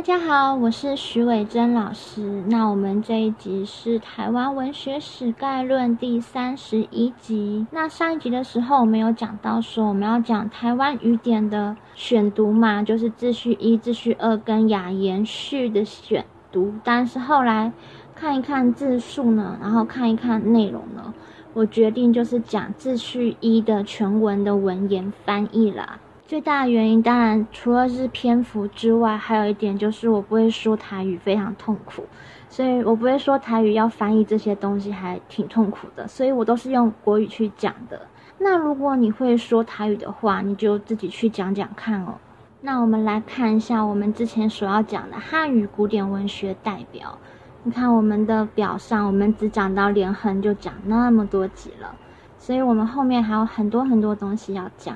大家好，我是徐伟珍老师。那我们这一集是台湾文学史概论第三十一集。那上一集的时候，我们有讲到说我们要讲台湾语典的选读嘛，就是秩序一、秩序二跟雅言序的选读。但是后来看一看字数呢，然后看一看内容呢，我决定就是讲秩序一的全文的文言翻译啦。最大的原因，当然除了是篇幅之外，还有一点就是我不会说台语，非常痛苦，所以我不会说台语，要翻译这些东西还挺痛苦的，所以我都是用国语去讲的。那如果你会说台语的话，你就自己去讲讲看哦。那我们来看一下我们之前所要讲的汉语古典文学代表。你看我们的表上，我们只讲到连横就讲那么多集了，所以我们后面还有很多很多东西要讲。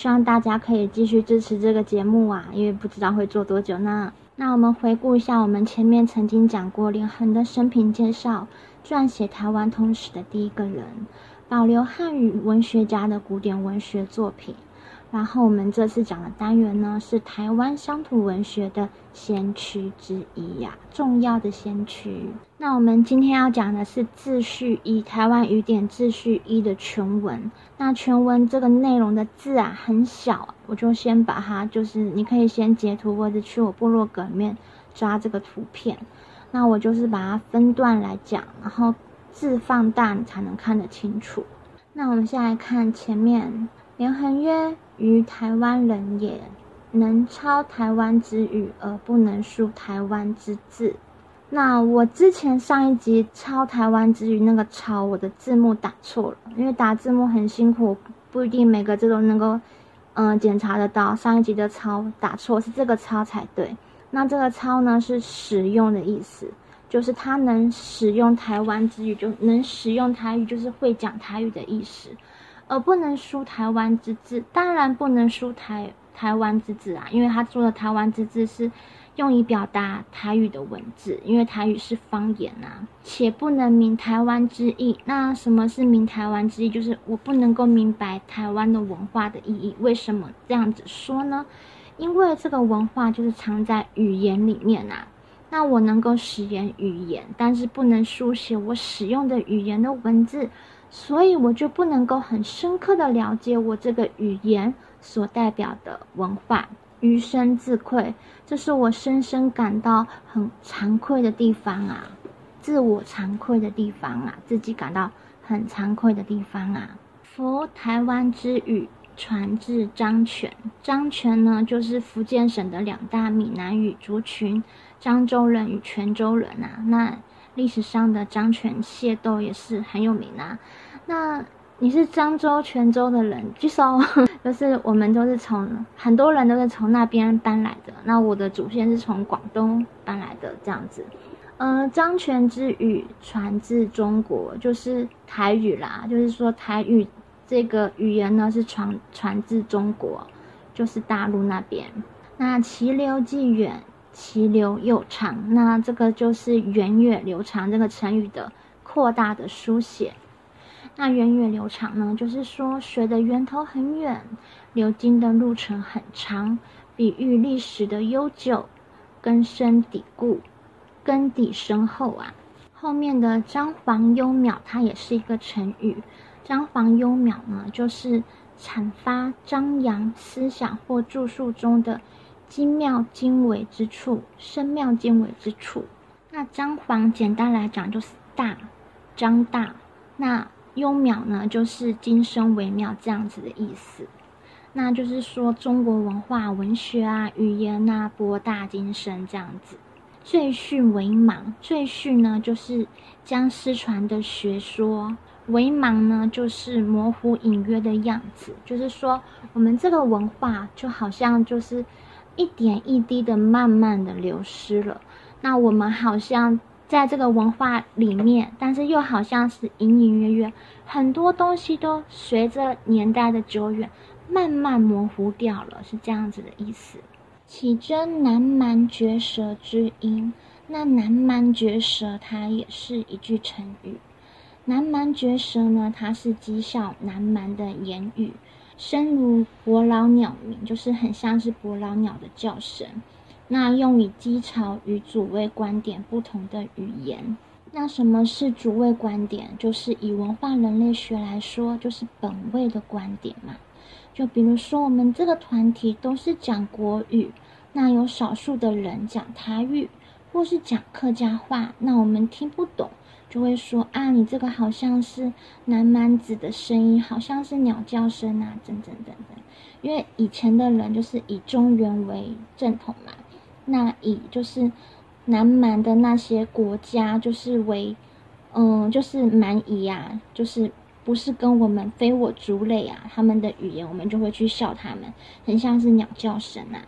希望大家可以继续支持这个节目啊，因为不知道会做多久呢。那我们回顾一下，我们前面曾经讲过林恒的生平介绍，撰写台湾通史的第一个人，保留汉语文学家的古典文学作品。然后我们这次讲的单元呢，是台湾乡土文学的先驱之一呀，重要的先驱。那我们今天要讲的是秩序一，台湾语典秩序一的全文。那全文这个内容的字啊很小，我就先把它，就是你可以先截图或者去我部落格里面抓这个图片。那我就是把它分段来讲，然后字放大你才能看得清楚。那我们先来看前面，连横曰。于台湾人也，能抄台湾之语而不能书台湾之字。那我之前上一集抄台湾之语那个抄，我的字幕打错了，因为打字幕很辛苦，不一定每个字都能够嗯检查得到。上一集的抄打错是这个抄才对。那这个抄呢是使用的意思，就是他能使用台湾之语，就能使用台语，就是会讲台语的意思。而不能输台湾之字，当然不能输台台湾之字啊，因为他说的台湾之字是用以表达台语的文字，因为台语是方言啊，且不能明台湾之意。那什么是明台湾之意？就是我不能够明白台湾的文化的意义。为什么这样子说呢？因为这个文化就是藏在语言里面啊。那我能够使言语言，但是不能书写我使用的语言的文字。所以我就不能够很深刻的了解我这个语言所代表的文化，余生自愧，这是我深深感到很惭愧的地方啊，自我惭愧的地方啊，自己感到很惭愧的地方啊。佛台湾之语传至漳泉，漳泉呢就是福建省的两大闽南语族群，漳州人与泉州人啊，那。历史上的漳泉械斗也是很有名啊。那你是漳州、泉州的人，举手。就是我们都是从很多人都是从那边搬来的。那我的祖先是从广东搬来的，这样子。呃，漳泉之语传至中国，就是台语啦。就是说台语这个语言呢，是传传至中国，就是大陆那边。那其流既远。其流又长，那这个就是源远流长这个成语的扩大的书写。那源远流长呢，就是说水的源头很远，流经的路程很长，比喻历史的悠久、根深蒂固、根底深厚啊。后面的张皇幽渺，它也是一个成语。张皇幽渺呢，就是阐发张扬思想或著述中的。精妙精微之处，深妙精微之处。那张皇简单来讲就是大，张大。那幽渺呢，就是精深微妙这样子的意思。那就是说中国文化、文学啊、语言啊，博大精深这样子。赘婿为莽，赘婿呢就是将失传的学说，为莽呢就是模糊隐约的样子。就是说我们这个文化就好像就是。一点一滴的，慢慢的流失了。那我们好像在这个文化里面，但是又好像是隐隐约约，很多东西都随着年代的久远，慢慢模糊掉了，是这样子的意思。起真南蛮绝舌之音，那南蛮绝舌，它也是一句成语。南蛮绝舌呢，它是讥笑南蛮的言语。声如伯劳鸟鸣，就是很像是伯劳鸟的叫声。那用以讥嘲与主谓观点不同的语言。那什么是主谓观点？就是以文化人类学来说，就是本位的观点嘛。就比如说，我们这个团体都是讲国语，那有少数的人讲台语，或是讲客家话，那我们听不懂，就会说啊，你这个好像是南蛮子的声音，好像是鸟叫声啊，等等等等。因为以前的人就是以中原为正统嘛。那以就是南蛮的那些国家，就是为，嗯，就是蛮夷啊，就是不是跟我们非我族类啊，他们的语言我们就会去笑他们，很像是鸟叫声啊。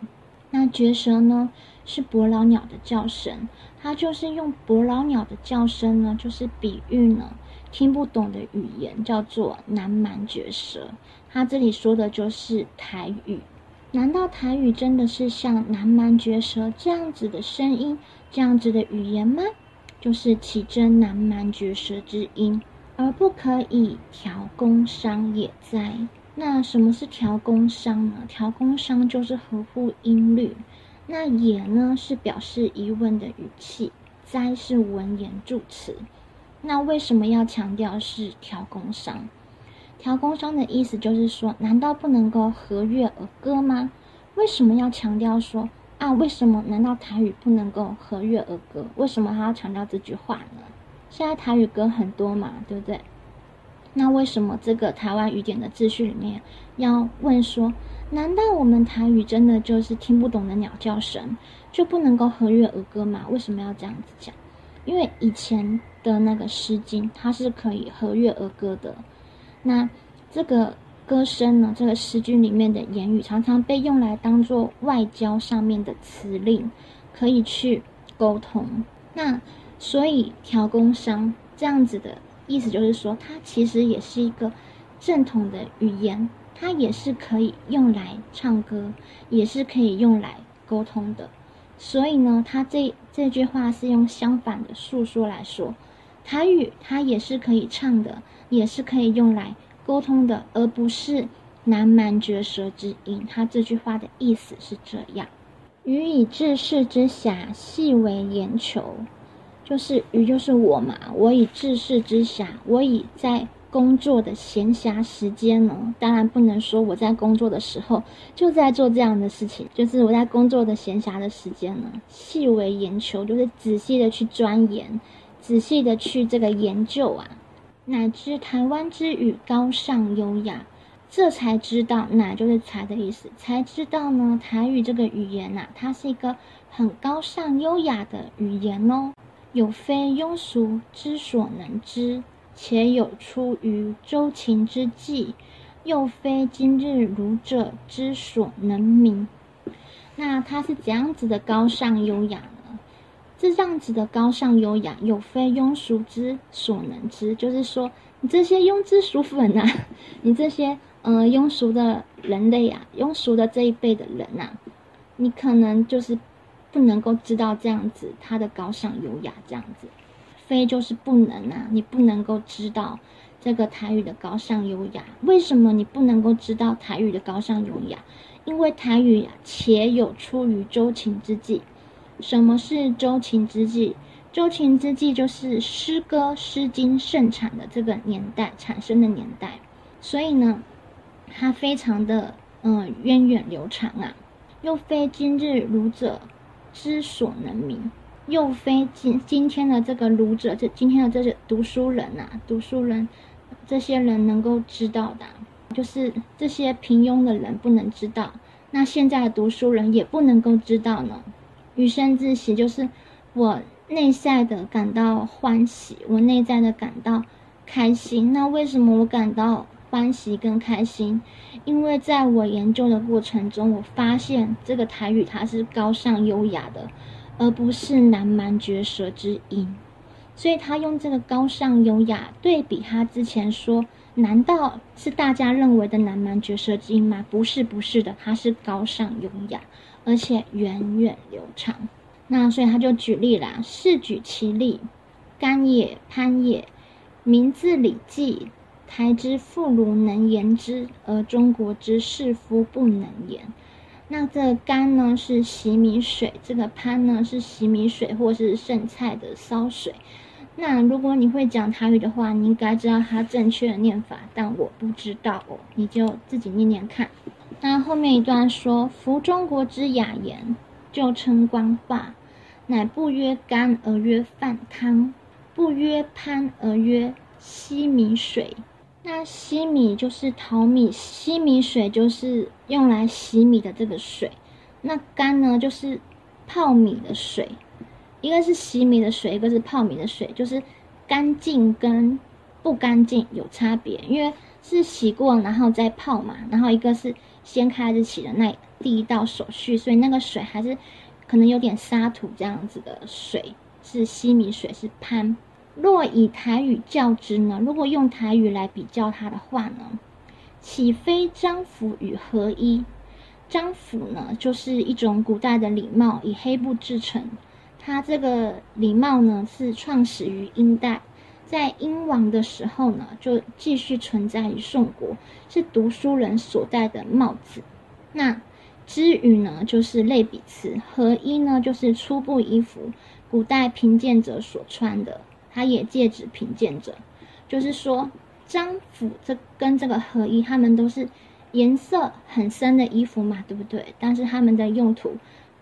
那绝舌呢，是伯劳鸟的叫声，它就是用伯劳鸟的叫声呢，就是比喻呢听不懂的语言叫做南蛮绝舌，它这里说的就是台语。难道台语真的是像南蛮绝舌这样子的声音，这样子的语言吗？就是起真南蛮绝舌之音，而不可以调宫商也哉？那什么是调宫商呢？调宫商就是合乎音律。那也呢是表示疑问的语气，哉是文言助词。那为什么要强调是调宫商？调宫商的意思就是说，难道不能够和乐而歌吗？为什么要强调说啊？为什么？难道台语不能够和乐而歌？为什么还要强调这句话呢？现在台语歌很多嘛，对不对？那为什么这个台湾语典的秩序里面要问说，难道我们台语真的就是听不懂的鸟叫声，就不能够和乐而歌吗？为什么要这样子讲？因为以前的那个《诗经》，它是可以和乐而歌的。那这个歌声呢？这个诗句里面的言语常常被用来当做外交上面的辞令，可以去沟通。那所以调工商这样子的意思就是说，它其实也是一个正统的语言，它也是可以用来唱歌，也是可以用来沟通的。所以呢，它这这句话是用相反的述说来说。台语它也是可以唱的，也是可以用来沟通的，而不是南蛮绝舌之音。它这句话的意思是这样：予以治世之暇，细为言求。就是予就是我嘛，我以治世之暇，我以在工作的闲暇时间呢，当然不能说我在工作的时候就在做这样的事情，就是我在工作的闲暇的时间呢，细为言求，就是仔细的去钻研。仔细的去这个研究啊，乃知台湾之语高尚优雅，这才知道，乃就是才的意思，才知道呢，台语这个语言呐，它是一个很高尚优雅的语言哦，有非庸俗之所能知，且有出于周秦之际，又非今日儒者之所能明。那它是怎样子的高尚优雅？是这样子的高尚优雅，有非庸俗之所能知。就是说，你这些庸脂俗粉啊，你这些呃庸俗的人类啊，庸俗的这一辈的人呐，你可能就是不能够知道这样子他的高尚优雅。这样子，非就是不能啊，你不能够知道这个台语的高尚优雅。为什么你不能够知道台语的高尚优雅？因为台语啊，且有出于周秦之际。什么是周秦之际？周秦之际就是诗歌《诗经》盛产的这个年代产生的年代，所以呢，它非常的嗯源远流长啊，又非今日儒者之所能明，又非今今天的这个儒者，这今天的这些读书人呐，读书人这些人能够知道的，就是这些平庸的人不能知道，那现在的读书人也不能够知道呢。余生自喜，就是我内在的感到欢喜，我内在的感到开心。那为什么我感到欢喜跟开心？因为在我研究的过程中，我发现这个台语它是高尚优雅的，而不是南蛮绝舌之音。所以他用这个高尚优雅对比他之前说，难道是大家认为的南蛮绝舌之音吗？不是，不是的，它是高尚优雅。而且源远流长，那所以他就举例啦，是举其例，甘也，潘也，名字礼记，台之妇孺能言之，而中国之士夫不能言。那这干呢是洗米水，这个潘呢是洗米水或是剩菜的烧水。那如果你会讲台语的话，你应该知道它正确的念法，但我不知道哦，你就自己念念看。那后面一段说：“夫中国之雅言，就称官话，乃不曰干而曰饭汤，不曰潘而曰稀米水。那稀米就是淘米，稀米水就是用来洗米的这个水。那干呢，就是泡米的水。”一个是洗米的水，一个是泡米的水，就是干净跟不干净有差别，因为是洗过然后再泡嘛，然后一个是先开始洗的那第一道手续，所以那个水还是可能有点沙土这样子的水，是西米水是潘。若以台语较之呢？如果用台语来比较它的话呢？岂非张府与合一？张府呢，就是一种古代的礼帽，以黑布制成。它这个礼帽呢，是创始于殷代，在殷王的时候呢，就继续存在于宋国，是读书人所戴的帽子。那之语呢，就是类比词；合一呢，就是初步衣服，古代贫贱者所穿的，它也借指贫贱者。就是说，张府这跟这个合一，他们都是颜色很深的衣服嘛，对不对？但是他们的用途。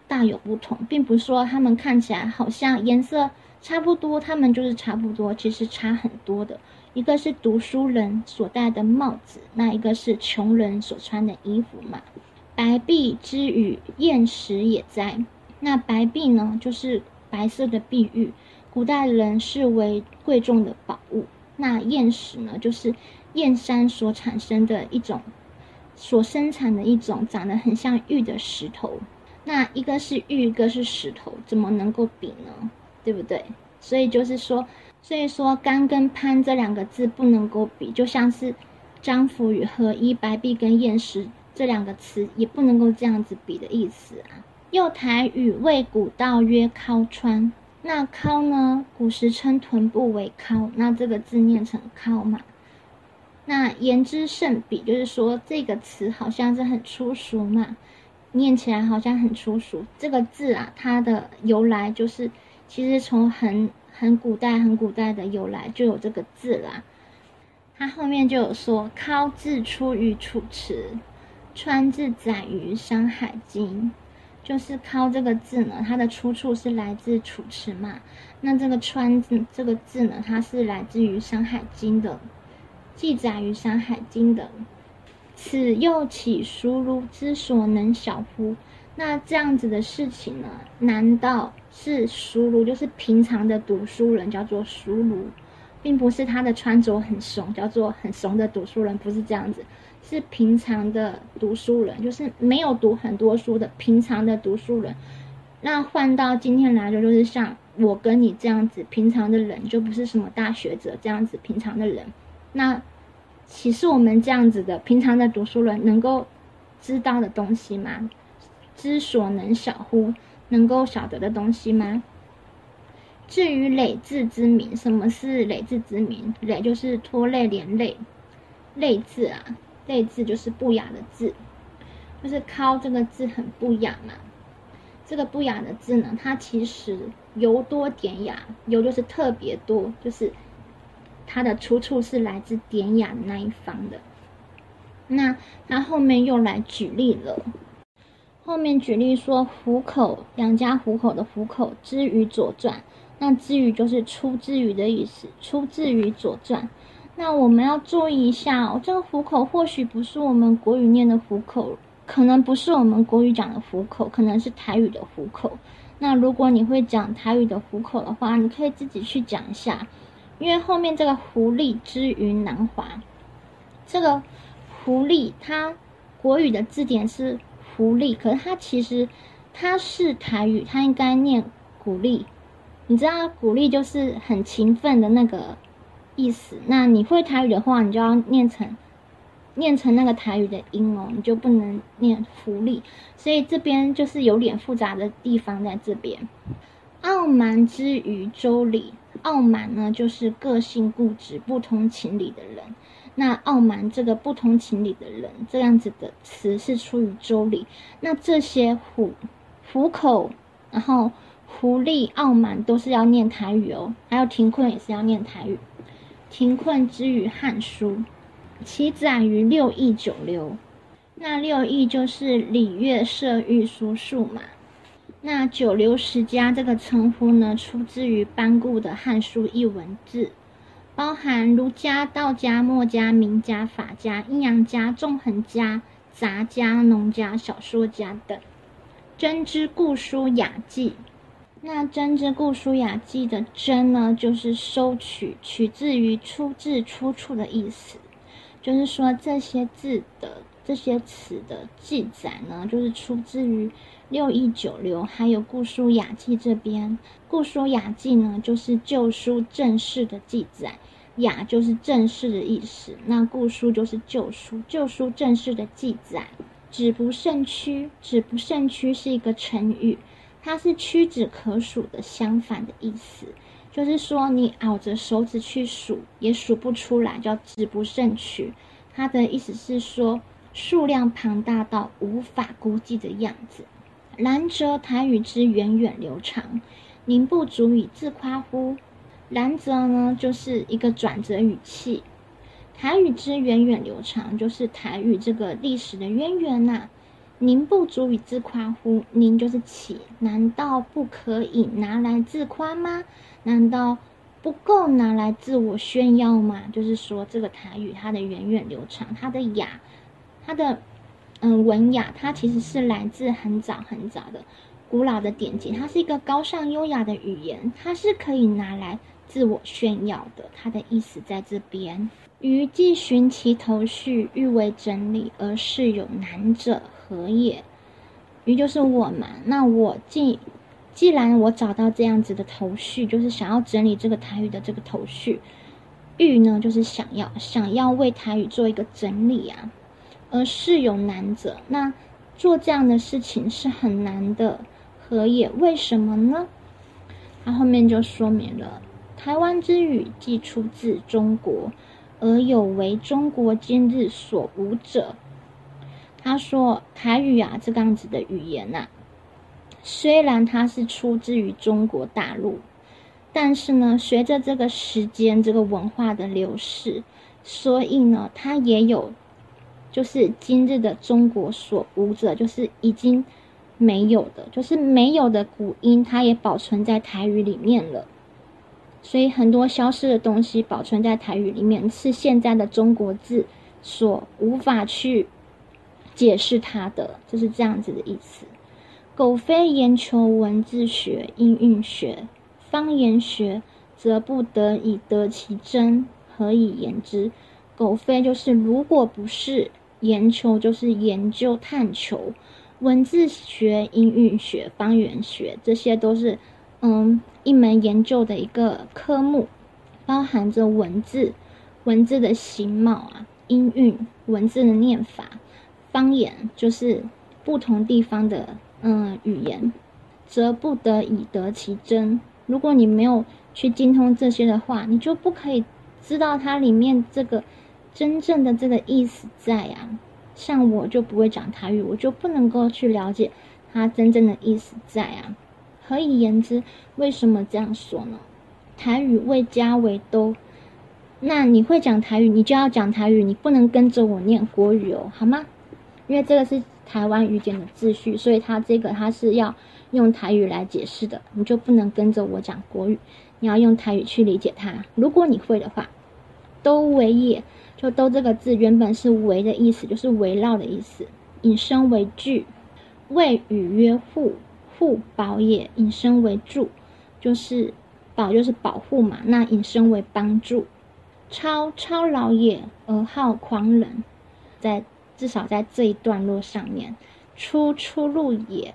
大有不同，并不是说他们看起来好像颜色差不多，他们就是差不多，其实差很多的。一个是读书人所戴的帽子，那一个是穷人所穿的衣服嘛。白璧之与砚石也在？那白璧呢，就是白色的碧玉，古代人视为贵重的宝物。那砚石呢，就是砚山所产生的一种，所生产的一种长得很像玉的石头。那一个是玉，一个是石头，怎么能够比呢？对不对？所以就是说，所以说“干”跟“潘”这两个字不能够比，就像是“张府”与“合一”、“白璧”跟“砚石”这两个词也不能够这样子比的意思啊。又台语谓古道曰“尻川”，那“尻”呢，古时称臀部为“尻”，那这个字念成“尻”嘛。那言之甚鄙，就是说这个词好像是很粗俗嘛。念起来好像很粗俗，这个字啊，它的由来就是，其实从很很古代、很古代的由来就有这个字啦。它后面就有说“尻”字出于《楚辞》，“川”字载于《山海经》，就是“尻”这个字呢，它的出处是来自《楚辞》嘛。那这个“川”字这个字呢，它是来自于《山海经》的，记载于《山海经》的。此又岂熟儒之所能晓乎？那这样子的事情呢？难道是熟儒，就是平常的读书人，叫做熟儒，并不是他的穿着很怂，叫做很怂的读书人，不是这样子，是平常的读书人，就是没有读很多书的平常的读书人。那换到今天来说，就是像我跟你这样子平常的人，就不是什么大学者这样子平常的人。那。岂是我们这样子的平常的读书人能够知道的东西吗？知所能晓乎？能够晓得的东西吗？至于累字之名，什么是累字之名？累就是拖累连累，累字啊，累字就是不雅的字，就是“靠”这个字很不雅嘛。这个不雅的字呢，它其实尤多典雅，尤就是特别多，就是。它的出处是来自典雅的那一方的，那他后面又来举例了。后面举例说虎口养家糊口的虎口之于左传，那之于就是出自于的意思，出自于左传。那我们要注意一下哦，这个虎口或许不是我们国语念的虎口，可能不是我们国语讲的虎口，可能是台语的虎口。那如果你会讲台语的虎口的话，你可以自己去讲一下。因为后面这个狐狸之于南华，这个狐狸它国语的字典是狐狸，可是它其实它是台语，它应该念鼓励。你知道鼓励就是很勤奋的那个意思。那你会台语的话，你就要念成念成那个台语的音哦，你就不能念福利。所以这边就是有点复杂的地方在这边。傲慢之于周礼。傲慢呢，就是个性固执、不通情理的人。那傲慢这个不通情理的人，这样子的词是出于周礼。那这些虎虎口，然后狐狸傲慢都是要念台语哦，还有停困也是要念台语。停困之语《汉书》，其载于六艺九流。那六艺就是礼乐射御书数嘛。那九流十家这个称呼呢，出自于班固的《汉书》一文字，包含儒家、道家、墨家、名家、法家、阴阳家、纵横家、杂家、农家、小说家等。真之故书雅记。那真之故书雅记的真呢，就是收取，取自于出自、出处的意思，就是说这些字的这些词的记载呢，就是出自于六艺九流，还有故书雅记这边。故书雅记呢，就是旧书正式的记载，雅就是正式的意思，那故书就是旧书，旧书正式的记载。止不胜屈，止不胜屈是一个成语。它是屈指可数的相反的意思，就是说你咬着手指去数也数不出来，叫指不胜屈。它的意思是说数量庞大到无法估计的样子。然则台语之源远流长，您不足以自夸乎？然则呢，就是一个转折语气。台语之源远流长，就是台语这个历史的渊源呐。您不足以自夸乎？您就是起，难道不可以拿来自夸吗？难道不够拿来自我炫耀吗？就是说，这个台语它的源远流长，它的雅，它的嗯文雅，它其实是来自很早很早的古老的典籍，它是一个高尚优雅的语言，它是可以拿来自我炫耀的。它的意思在这边。余既寻其头绪，欲为整理，而是有难者。何也？余就是我嘛。那我既既然我找到这样子的头绪，就是想要整理这个台语的这个头绪，欲呢就是想要想要为台语做一个整理啊。而事有难者，那做这样的事情是很难的。何也？为什么呢？他后面就说明了：台湾之语既出自中国，而有为中国今日所无者。他说：“台语啊，这个样子的语言呐，虽然它是出自于中国大陆，但是呢，随着这个时间、这个文化的流逝，所以呢，它也有，就是今日的中国所无者，就是已经没有的，就是没有的古音，它也保存在台语里面了。所以很多消失的东西保存在台语里面，是现在的中国字所无法去。”解释它的就是这样子的意思。苟非研求文字学、音韵学、方言学，则不得以得其真，何以言之？苟非就是如果不是研究，就是研究探求文字学、音韵学、方言学，这些都是嗯一门研究的一个科目，包含着文字、文字的形貌啊、音韵、文字的念法。方言就是不同地方的嗯语言，则不得以得其真。如果你没有去精通这些的话，你就不可以知道它里面这个真正的这个意思在啊。像我就不会讲台语，我就不能够去了解它真正的意思在啊。何以言之？为什么这样说呢？台语为家为都，那你会讲台语，你就要讲台语，你不能跟着我念国语哦，好吗？因为这个是台湾语典的秩序，所以它这个它是要用台语来解释的，你就不能跟着我讲国语，你要用台语去理解它。如果你会的话，都为也，就都这个字原本是围的意思，就是围绕的意思。引申为聚，谓语曰护，护保也。引申为助，就是保就是保护嘛。那引申为帮助。超超老也，而好狂人，在。至少在这一段落上面，出出路也，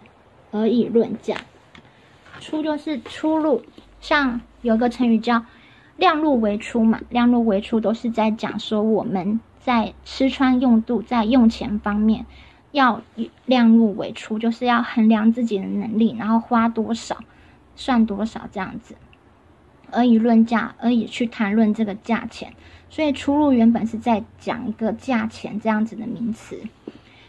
而以论价。出就是出路，像有个成语叫“量入为出”嘛，“量入为出”都是在讲说我们在吃穿用度，在用钱方面要量入为出，就是要衡量自己的能力，然后花多少，算多少这样子。而以论价，而以去谈论这个价钱。所以出入原本是在讲一个价钱这样子的名词。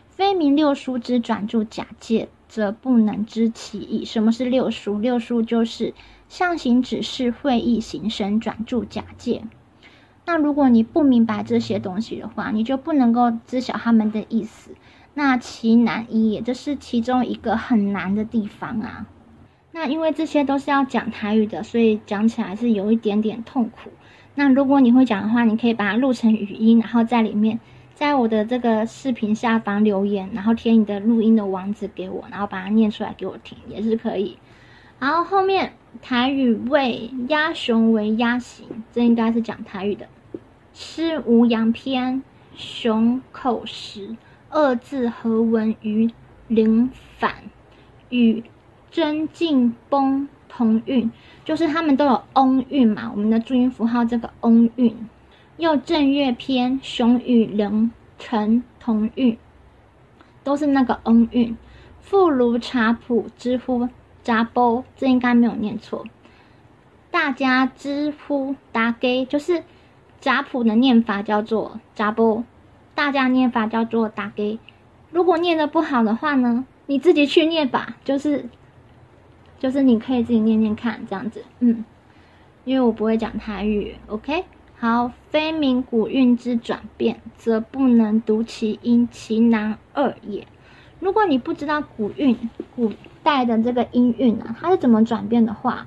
非名六书之转注假借，则不能知其意。什么是六书？六书就是象形、指示、会意、形声、转注、假借。那如果你不明白这些东西的话，你就不能够知晓他们的意思。那其难一也，这是其中一个很难的地方啊。那因为这些都是要讲台语的，所以讲起来是有一点点痛苦。那如果你会讲的话，你可以把它录成语音，然后在里面。在我的这个视频下方留言，然后填你的录音的网址给我，然后把它念出来给我听，也是可以。然后后面台语为鸭熊为鸭形，这应该是讲台语的。诗无羊篇，熊口食，二字合文于临反，与真进崩同韵，就是他们都有翁韵嘛。我们的注音符号这个翁韵。又正月篇，雄与人成同韵，都是那个恩韵。妇如茶谱之乎？杂波，这应该没有念错。大家知乎？达给，就是杂谱的念法叫做杂波，大家念法叫做达给。如果念的不好的话呢，你自己去念吧，就是就是你可以自己念念看，这样子，嗯，因为我不会讲台语，OK。好，非名古韵之转变，则不能读其音，其难二也。如果你不知道古韵古代的这个音韵啊，它是怎么转变的话，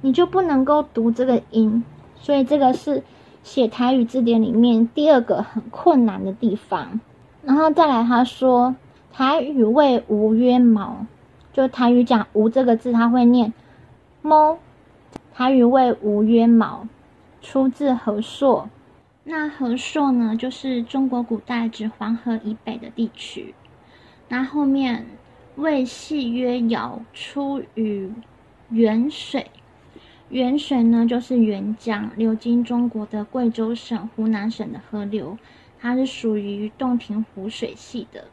你就不能够读这个音。所以这个是写台语字典里面第二个很困难的地方。然后再来，他说台语谓无约毛，就台语讲无这个字，他会念猫。台语谓无约毛。出自和硕，那和硕呢，就是中国古代指黄河以北的地区。那后面魏系曰尧，出于沅水。沅水呢，就是沅江，流经中国的贵州省、湖南省的河流，它是属于洞庭湖水系的。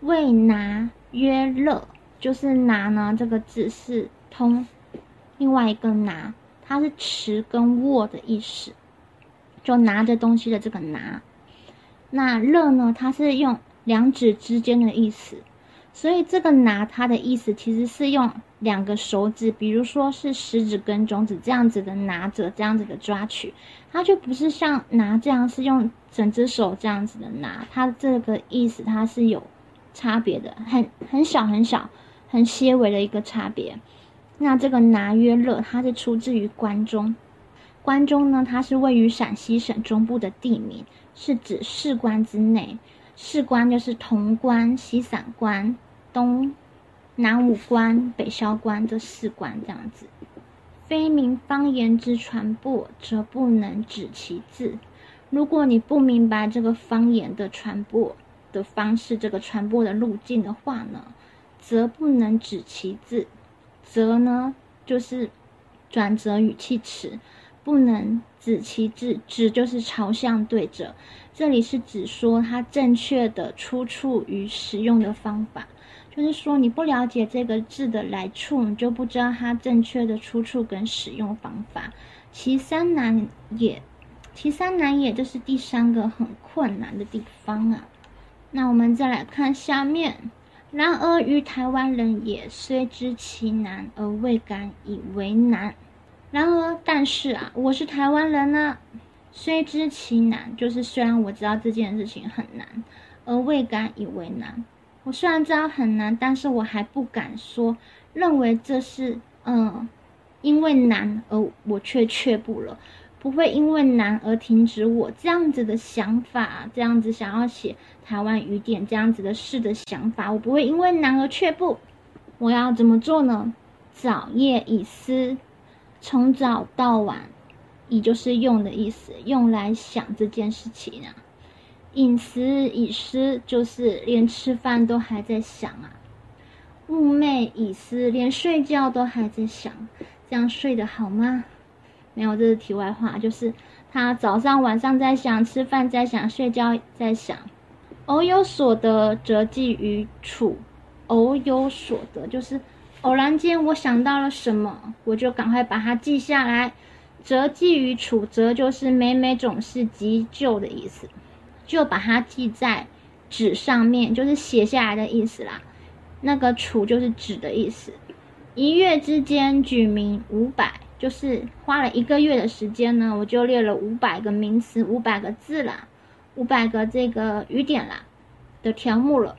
魏拿曰乐，就是拿呢这个字是通另外一个拿。它是持跟握的意思，就拿着东西的这个拿。那乐呢？它是用两指之间的意思，所以这个拿它的意思其实是用两个手指，比如说是食指跟中指这样子的拿着，这样子的抓取，它就不是像拿这样是用整只手这样子的拿，它这个意思它是有差别的，很很小很小很些微的一个差别。那这个拿约勒，它是出自于关中。关中呢，它是位于陕西省中部的地名，是指士关之内。士关就是潼关、西散关、东南五关、北萧关这四关这样子。非名方言之传播，则不能指其字。如果你不明白这个方言的传播的方式，这个传播的路径的话呢，则不能指其字。则呢，就是转折语气词，不能指其字，指就是朝向对着。这里是指说它正确的出处与使用的方法，就是说你不了解这个字的来处，你就不知道它正确的出处跟使用方法。其三难也，其三难也，就是第三个很困难的地方啊。那我们再来看下面。然而于台湾人也，虽知其难而未敢以为难。然而，但是啊，我是台湾人呢，虽知其难，就是虽然我知道这件事情很难，而未敢以为难。我虽然知道很难，但是我还不敢说，认为这是嗯，因为难而我却却步了。不会因为难而停止我这样子的想法，这样子想要写台湾雨点这样子的事的想法，我不会因为难而却步。我要怎么做呢？早夜以思，从早到晚，以就是用的意思，用来想这件事情啊。饮食已失，就是连吃饭都还在想啊。寤寐以思，连睡觉都还在想，这样睡得好吗？没有，这是题外话，就是他早上晚上在想，吃饭在想，睡觉在想。偶有所得，则寄于处。偶有所得，就是偶然间我想到了什么，我就赶快把它记下来。则记于楚，则就是每每总是急救的意思，就把它记在纸上面，就是写下来的意思啦。那个楚就是纸的意思。一月之间举名五百，就是花了一个月的时间呢，我就列了五百个名词、五百个字啦，五百个这个语点啦的条目了。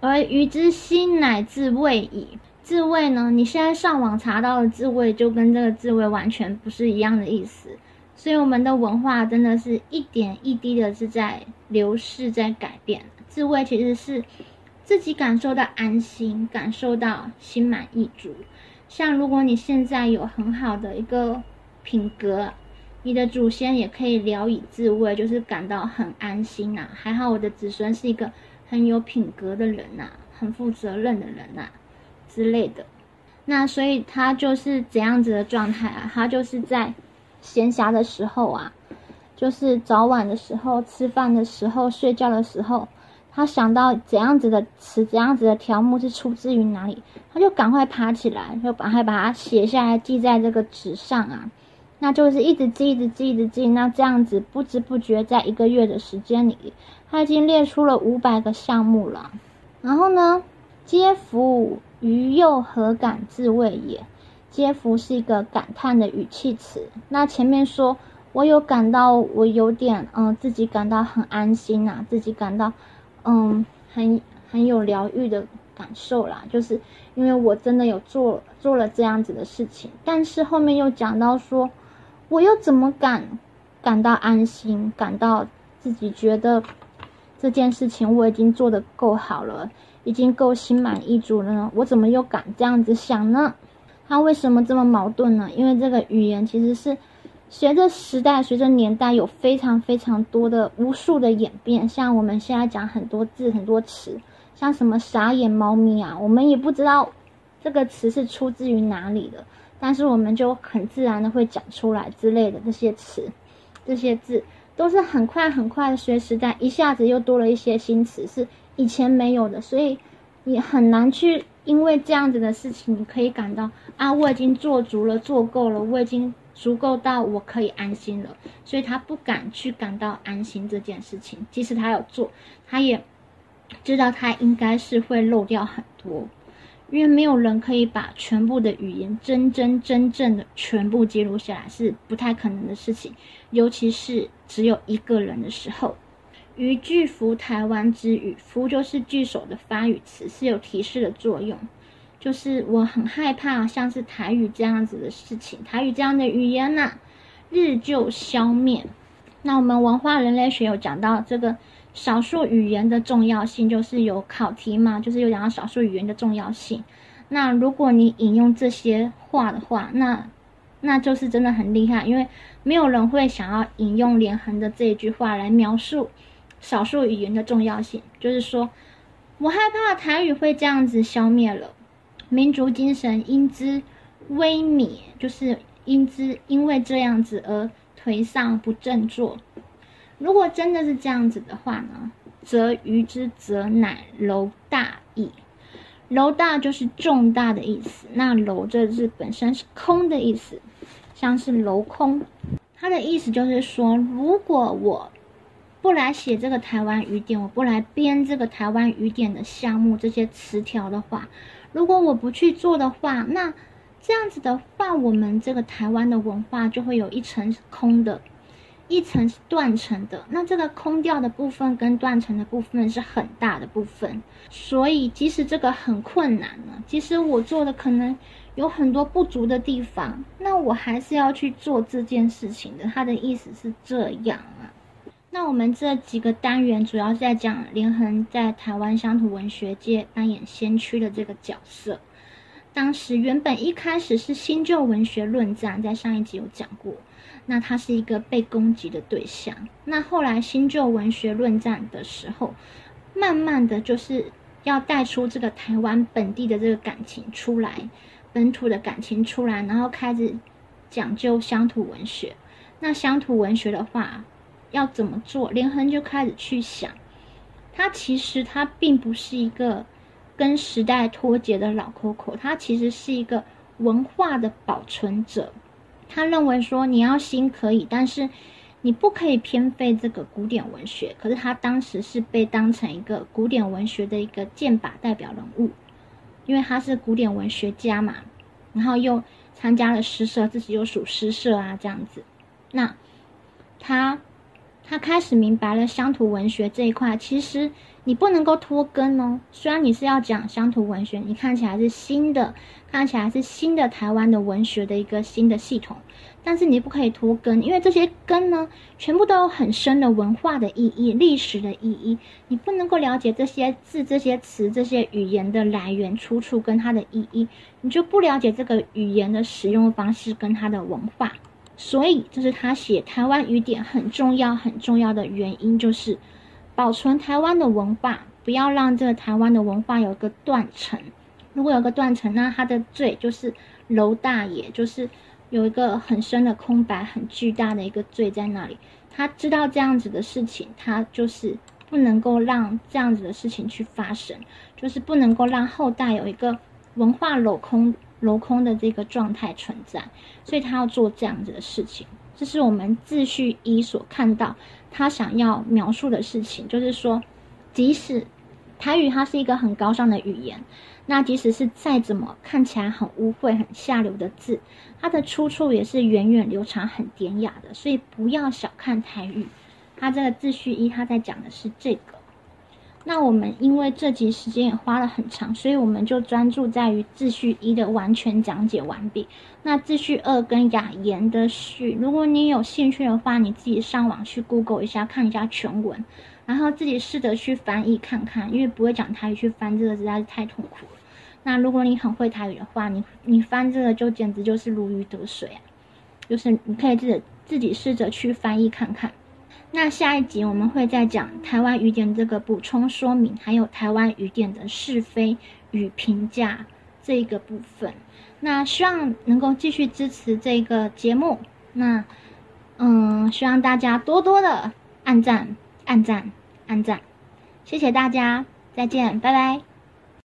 而鱼之心乃自慰矣。自慰呢？你现在上网查到的自慰，就跟这个自慰完全不是一样的意思。所以我们的文化真的是一点一滴的是在流逝，在改变。自慰其实是自己感受到安心，感受到心满意足。像如果你现在有很好的一个品格，你的祖先也可以聊以自慰，就是感到很安心呐。还好我的子孙是一个很有品格的人呐，很负责任的人呐。之类的，那所以他就是怎样子的状态啊？他就是在闲暇的时候啊，就是早晚的时候、吃饭的时候、睡觉的时候，他想到怎样子的词、怎样子的条目是出自于哪里，他就赶快爬起来，就赶快把它写下来，记在这个纸上啊。那就是一直记、一直记、一直记。那这样子不知不觉，在一个月的时间里，他已经列出了五百个项目了。然后呢，皆服于。又何敢自慰也？接福是一个感叹的语气词。那前面说，我有感到，我有点，嗯，自己感到很安心呐，自己感到，嗯，很很有疗愈的感受啦。就是因为我真的有做做了这样子的事情，但是后面又讲到说，我又怎么敢感到安心，感到自己觉得这件事情我已经做得够好了。已经够心满意足了呢，我怎么又敢这样子想呢？那为什么这么矛盾呢？因为这个语言其实是随着时代、随着年代有非常非常多的无数的演变。像我们现在讲很多字、很多词，像什么傻眼猫咪啊，我们也不知道这个词是出自于哪里的，但是我们就很自然的会讲出来之类的这些词、这些字，都是很快很快的随时代一下子又多了一些新词是。以前没有的，所以你很难去因为这样子的事情，你可以感到啊，我已经做足了，做够了，我已经足够到我可以安心了，所以他不敢去感到安心这件事情。即使他有做，他也知道他应该是会漏掉很多，因为没有人可以把全部的语言真真真正的全部记录下来，是不太可能的事情，尤其是只有一个人的时候。于句服台湾之语，服就是句首的发语词，是有提示的作用。就是我很害怕，像是台语这样子的事情，台语这样的语言呐，日就消灭。那我们文化人类学有讲到这个少数语言的重要性，就是有考题嘛，就是有讲到少数语言的重要性。那如果你引用这些话的话，那那就是真的很厉害，因为没有人会想要引用连横的这一句话来描述。少数语言的重要性，就是说，我害怕台语会这样子消灭了，民族精神因之微灭，就是因之因为这样子而颓丧不振作。如果真的是这样子的话呢，则余之则乃楼大矣。楼大就是重大的意思，那楼这字本身是空的意思，像是镂空，它的意思就是说，如果我。不来写这个台湾语典，我不来编这个台湾语典的项目这些词条的话，如果我不去做的话，那这样子的话，我们这个台湾的文化就会有一层空的，一层是断层的。那这个空掉的部分跟断层的部分是很大的部分，所以即使这个很困难呢，即使我做的可能有很多不足的地方，那我还是要去做这件事情的。他的意思是这样啊。那我们这几个单元主要是在讲连横在台湾乡土文学界扮演先驱的这个角色。当时原本一开始是新旧文学论战，在上一集有讲过，那他是一个被攻击的对象。那后来新旧文学论战的时候，慢慢的就是要带出这个台湾本地的这个感情出来，本土的感情出来，然后开始讲究乡土文学。那乡土文学的话，要怎么做？连横就开始去想，他其实他并不是一个跟时代脱节的老 Coco，他其实是一个文化的保存者。他认为说你要新可以，但是你不可以偏废这个古典文学。可是他当时是被当成一个古典文学的一个剑拔代表人物，因为他是古典文学家嘛，然后又参加了诗社，自己又属诗社啊这样子。那他他开始明白了乡土文学这一块，其实。你不能够拖更哦。虽然你是要讲乡土文学，你看起来是新的，看起来是新的台湾的文学的一个新的系统，但是你不可以拖更，因为这些根呢，全部都有很深的文化的意义、历史的意义。你不能够了解这些字、这些词、这些语言的来源、出处跟它的意义，你就不了解这个语言的使用方式跟它的文化。所以，这是他写台湾语典很重要、很重要的原因，就是。保存台湾的文化，不要让这个台湾的文化有个断层。如果有个断层，那他的罪就是楼大爷，就是有一个很深的空白，很巨大的一个罪在那里。他知道这样子的事情，他就是不能够让这样子的事情去发生，就是不能够让后代有一个文化镂空、镂空的这个状态存在。所以他要做这样子的事情。这是我们秩序一所看到。他想要描述的事情，就是说，即使台语它是一个很高尚的语言，那即使是再怎么看起来很污秽、很下流的字，它的出处也是源远流长、很典雅的。所以不要小看台语，它这个秩序一，它在讲的是这个。那我们因为这集时间也花了很长，所以我们就专注在于秩序一的完全讲解完毕。那秩序二跟雅言的序，如果你有兴趣的话，你自己上网去 Google 一下，看一下全文，然后自己试着去翻译看看，因为不会讲台语去翻这个实在是太痛苦了。那如果你很会台语的话，你你翻这个就简直就是如鱼得水啊！就是你可以自己自己试着去翻译看看。那下一集我们会再讲台湾语典这个补充说明，还有台湾语典的是非与评价这一个部分。那希望能够继续支持这个节目。那嗯，希望大家多多的按赞、按赞、按赞，谢谢大家，再见，拜拜。